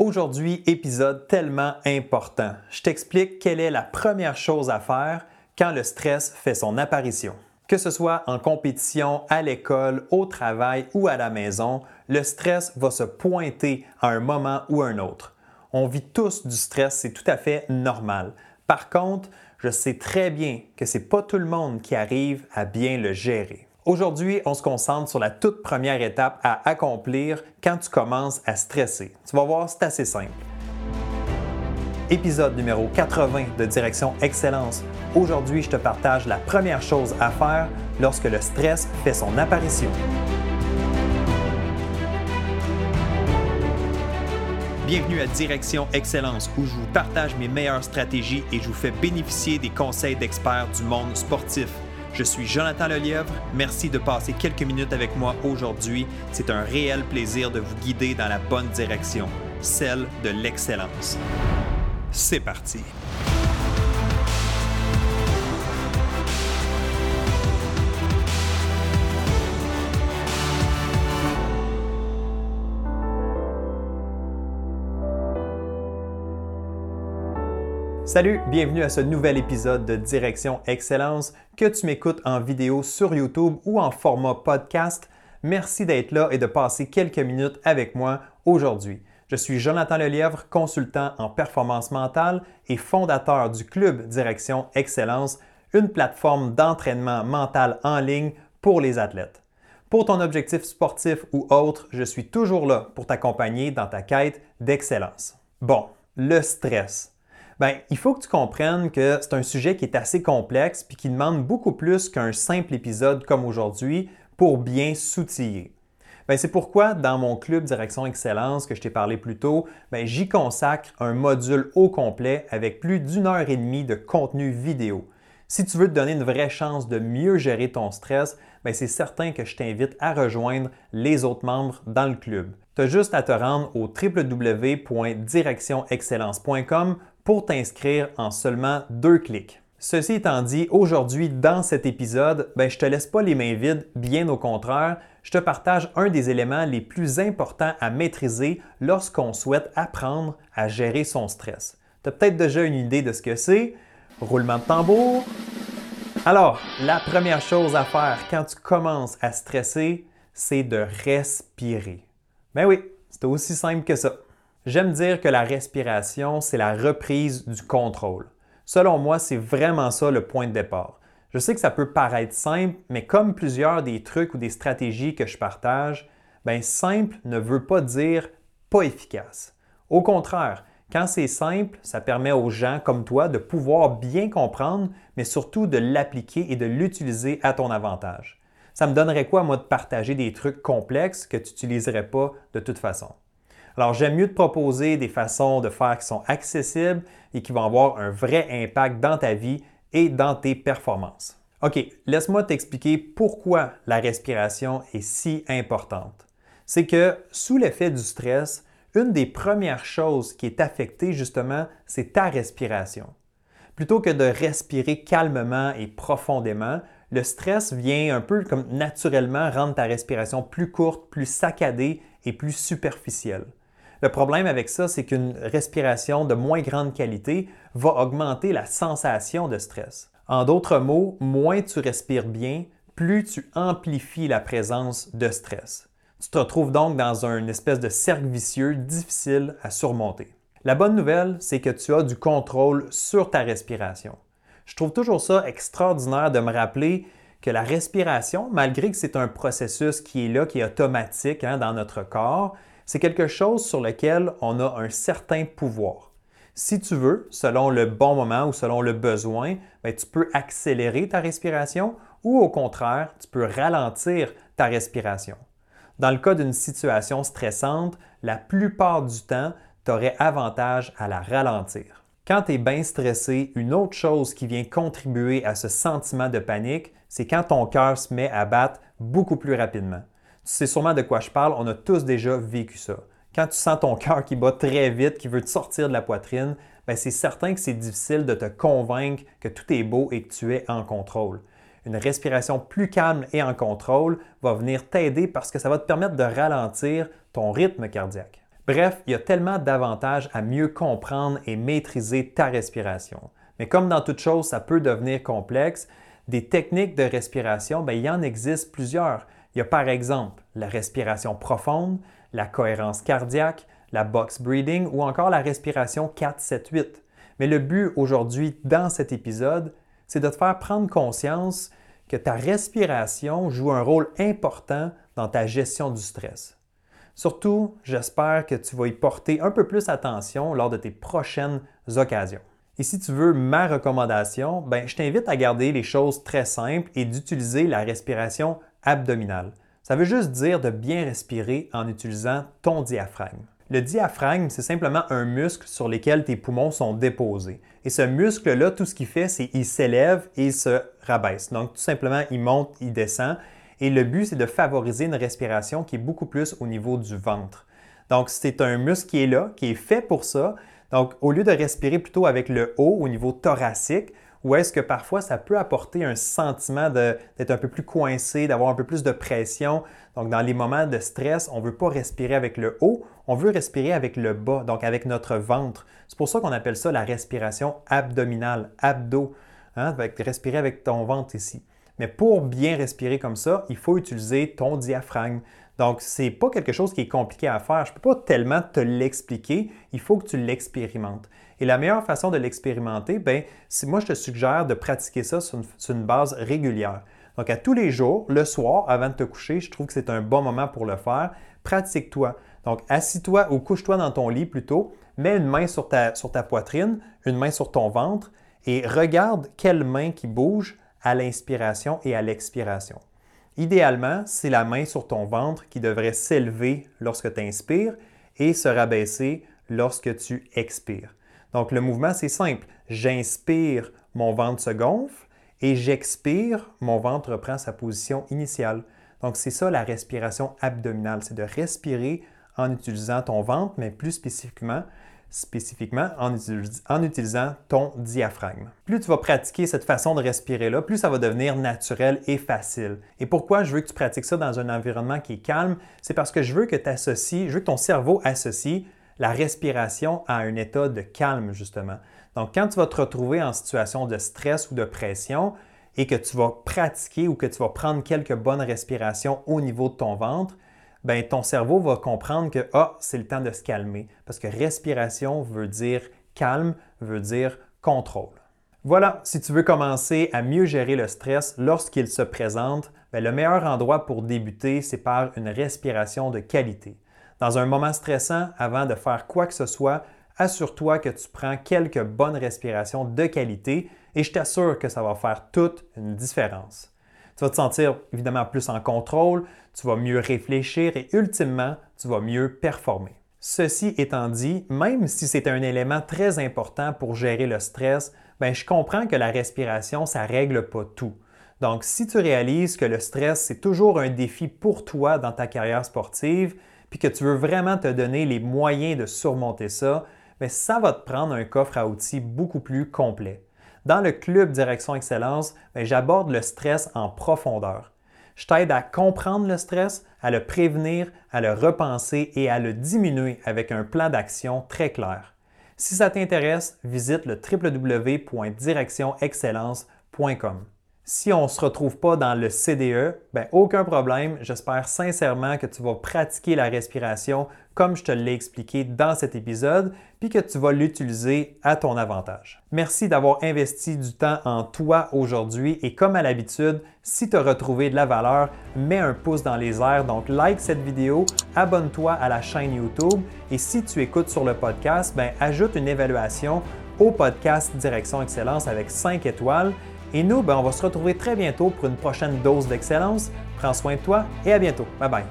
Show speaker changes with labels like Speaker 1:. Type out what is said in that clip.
Speaker 1: Aujourd'hui, épisode tellement important. Je t'explique quelle est la première chose à faire quand le stress fait son apparition. Que ce soit en compétition, à l'école, au travail ou à la maison, le stress va se pointer à un moment ou un autre. On vit tous du stress, c'est tout à fait normal. Par contre, je sais très bien que ce n'est pas tout le monde qui arrive à bien le gérer. Aujourd'hui, on se concentre sur la toute première étape à accomplir quand tu commences à stresser. Tu vas voir, c'est assez simple. Épisode numéro 80 de Direction Excellence. Aujourd'hui, je te partage la première chose à faire lorsque le stress fait son apparition. Bienvenue à Direction Excellence où je vous partage mes meilleures stratégies et je vous fais bénéficier des conseils d'experts du monde sportif. Je suis Jonathan Lelièvre. Merci de passer quelques minutes avec moi aujourd'hui. C'est un réel plaisir de vous guider dans la bonne direction, celle de l'excellence. C'est parti. Salut, bienvenue à ce nouvel épisode de Direction Excellence. Que tu m'écoutes en vidéo sur YouTube ou en format podcast, merci d'être là et de passer quelques minutes avec moi aujourd'hui. Je suis Jonathan Lelièvre, consultant en performance mentale et fondateur du Club Direction Excellence, une plateforme d'entraînement mental en ligne pour les athlètes. Pour ton objectif sportif ou autre, je suis toujours là pour t'accompagner dans ta quête d'excellence. Bon, le stress. Bien, il faut que tu comprennes que c'est un sujet qui est assez complexe puis qui demande beaucoup plus qu'un simple épisode comme aujourd'hui pour bien s'outiller. Ben, c'est pourquoi dans mon club Direction Excellence que je t'ai parlé plus tôt, ben, j'y consacre un module au complet avec plus d'une heure et demie de contenu vidéo. Si tu veux te donner une vraie chance de mieux gérer ton stress, ben, c'est certain que je t'invite à rejoindre les autres membres dans le club. Tu as juste à te rendre au www.directionexcellence.com pour t'inscrire en seulement deux clics. Ceci étant dit, aujourd'hui, dans cet épisode, ben, je te laisse pas les mains vides, bien au contraire, je te partage un des éléments les plus importants à maîtriser lorsqu'on souhaite apprendre à gérer son stress. Tu as peut-être déjà une idée de ce que c'est? Roulement de tambour. Alors, la première chose à faire quand tu commences à stresser, c'est de respirer. Ben oui, c'est aussi simple que ça. J'aime dire que la respiration, c'est la reprise du contrôle. Selon moi, c'est vraiment ça le point de départ. Je sais que ça peut paraître simple, mais comme plusieurs des trucs ou des stratégies que je partage, ben simple ne veut pas dire pas efficace. Au contraire, quand c'est simple, ça permet aux gens comme toi de pouvoir bien comprendre, mais surtout de l'appliquer et de l'utiliser à ton avantage. Ça me donnerait quoi, moi, de partager des trucs complexes que tu n'utiliserais pas de toute façon? Alors, j'aime mieux te proposer des façons de faire qui sont accessibles et qui vont avoir un vrai impact dans ta vie et dans tes performances. OK, laisse-moi t'expliquer pourquoi la respiration est si importante. C'est que sous l'effet du stress, une des premières choses qui est affectée justement, c'est ta respiration. Plutôt que de respirer calmement et profondément, le stress vient un peu comme naturellement rendre ta respiration plus courte, plus saccadée et plus superficielle. Le problème avec ça, c'est qu'une respiration de moins grande qualité va augmenter la sensation de stress. En d'autres mots, moins tu respires bien, plus tu amplifies la présence de stress. Tu te retrouves donc dans un espèce de cercle vicieux difficile à surmonter. La bonne nouvelle, c'est que tu as du contrôle sur ta respiration. Je trouve toujours ça extraordinaire de me rappeler que la respiration, malgré que c'est un processus qui est là, qui est automatique hein, dans notre corps, c'est quelque chose sur lequel on a un certain pouvoir. Si tu veux, selon le bon moment ou selon le besoin, ben, tu peux accélérer ta respiration ou au contraire, tu peux ralentir ta respiration. Dans le cas d'une situation stressante, la plupart du temps, tu aurais avantage à la ralentir. Quand tu es bien stressé, une autre chose qui vient contribuer à ce sentiment de panique, c'est quand ton cœur se met à battre beaucoup plus rapidement. Sais sûrement de quoi je parle, on a tous déjà vécu ça. Quand tu sens ton cœur qui bat très vite, qui veut te sortir de la poitrine, ben, c'est certain que c'est difficile de te convaincre que tout est beau et que tu es en contrôle. Une respiration plus calme et en contrôle va venir t'aider parce que ça va te permettre de ralentir ton rythme cardiaque. Bref, il y a tellement d'avantages à mieux comprendre et maîtriser ta respiration. Mais comme dans toute chose, ça peut devenir complexe, des techniques de respiration, ben, il y en existe plusieurs. Il y a par exemple la respiration profonde, la cohérence cardiaque, la box breathing ou encore la respiration 4-7-8. Mais le but aujourd'hui dans cet épisode, c'est de te faire prendre conscience que ta respiration joue un rôle important dans ta gestion du stress. Surtout, j'espère que tu vas y porter un peu plus attention lors de tes prochaines occasions. Et si tu veux ma recommandation, ben, je t'invite à garder les choses très simples et d'utiliser la respiration abdominale. Ça veut juste dire de bien respirer en utilisant ton diaphragme. Le diaphragme, c'est simplement un muscle sur lequel tes poumons sont déposés. Et ce muscle-là, tout ce qu'il fait, c'est qu'il s'élève et il se rabaisse. Donc, tout simplement, il monte, il descend. Et le but, c'est de favoriser une respiration qui est beaucoup plus au niveau du ventre. Donc, c'est un muscle qui est là, qui est fait pour ça. Donc, au lieu de respirer plutôt avec le haut au niveau thoracique, ou est-ce que parfois ça peut apporter un sentiment d'être un peu plus coincé, d'avoir un peu plus de pression? Donc, dans les moments de stress, on ne veut pas respirer avec le haut, on veut respirer avec le bas, donc avec notre ventre. C'est pour ça qu'on appelle ça la respiration abdominale, abdo, hein? respirer avec ton ventre ici. Mais pour bien respirer comme ça, il faut utiliser ton diaphragme. Donc, ce n'est pas quelque chose qui est compliqué à faire. Je ne peux pas tellement te l'expliquer. Il faut que tu l'expérimentes. Et la meilleure façon de l'expérimenter, ben, moi, je te suggère de pratiquer ça sur une, base régulière. Donc, à tous les jours, le soir, avant de te coucher, je trouve que c'est un bon moment pour le faire. Pratique-toi. Donc, assis-toi ou couche-toi dans ton lit plutôt. Mets une main sur ta poitrine, une main sur ton ventre et regarde quelle main qui bouge à l'inspiration et à l'expiration. Idéalement, c'est la main sur ton ventre qui devrait s'élever lorsque tu inspires et se rabaisser lorsque tu expires. Donc le mouvement, c'est simple. J'inspire, mon ventre se gonfle et j'expire, mon ventre reprend sa position initiale. Donc c'est ça la respiration abdominale, c'est de respirer en utilisant ton ventre, mais plus spécifiquement spécifiquement en, utilisant ton diaphragme. Plus tu vas pratiquer cette façon de respirer-là, plus ça va devenir naturel et facile. Et pourquoi je veux que tu pratiques ça dans un environnement qui est calme? C'est parce que je veux que tu associes, je veux que ton cerveau associe la respiration à un état de calme, justement. Donc, quand tu vas te retrouver en situation de stress ou de pression et que tu vas pratiquer ou que tu vas prendre quelques bonnes respirations au niveau de ton ventre, ben, ton cerveau va comprendre que ah, c'est le temps de se calmer. Parce que respiration veut dire calme, veut dire contrôle. Voilà, si tu veux commencer à mieux gérer le stress lorsqu'il se présente, ben, le meilleur endroit pour débuter, c'est par une respiration de qualité. Dans un moment stressant, avant de faire quoi que ce soit, assure-toi que tu prends quelques bonnes respirations de qualité et je t'assure que ça va faire toute une différence. Tu vas te sentir évidemment plus en contrôle, tu vas mieux réfléchir et ultimement, tu vas mieux performer. Ceci étant dit, même si c'est un élément très important pour gérer le stress, ben, je comprends que la respiration, ça ne règle pas tout. Donc, si tu réalises que le stress, c'est toujours un défi pour toi dans ta carrière sportive, puis que tu veux vraiment te donner les moyens de surmonter ça, bien, ça va te prendre un coffre à outils beaucoup plus complet. Dans le club Direction Excellence, ben, j'aborde le stress en profondeur. Je t'aide à comprendre le stress, à le prévenir, à le repenser et à le diminuer avec un plan d'action très clair. Si ça t'intéresse, visite le www.directionexcellence.com. Si on ne se retrouve pas dans le CDE, ben aucun problème. J'espère sincèrement que tu vas pratiquer la respiration comme je te l'ai expliqué dans cet épisode, puis que tu vas l'utiliser à ton avantage. Merci d'avoir investi du temps en toi aujourd'hui et comme à l'habitude, si tu as retrouvé de la valeur, mets un pouce dans les airs, donc like cette vidéo, abonne-toi à la chaîne YouTube et si tu écoutes sur le podcast, ben ajoute une évaluation au podcast Direction Excellence avec 5 étoiles et nous, ben, on va se retrouver très bientôt pour une prochaine dose d'excellence. Prends soin de toi et à bientôt. Bye bye.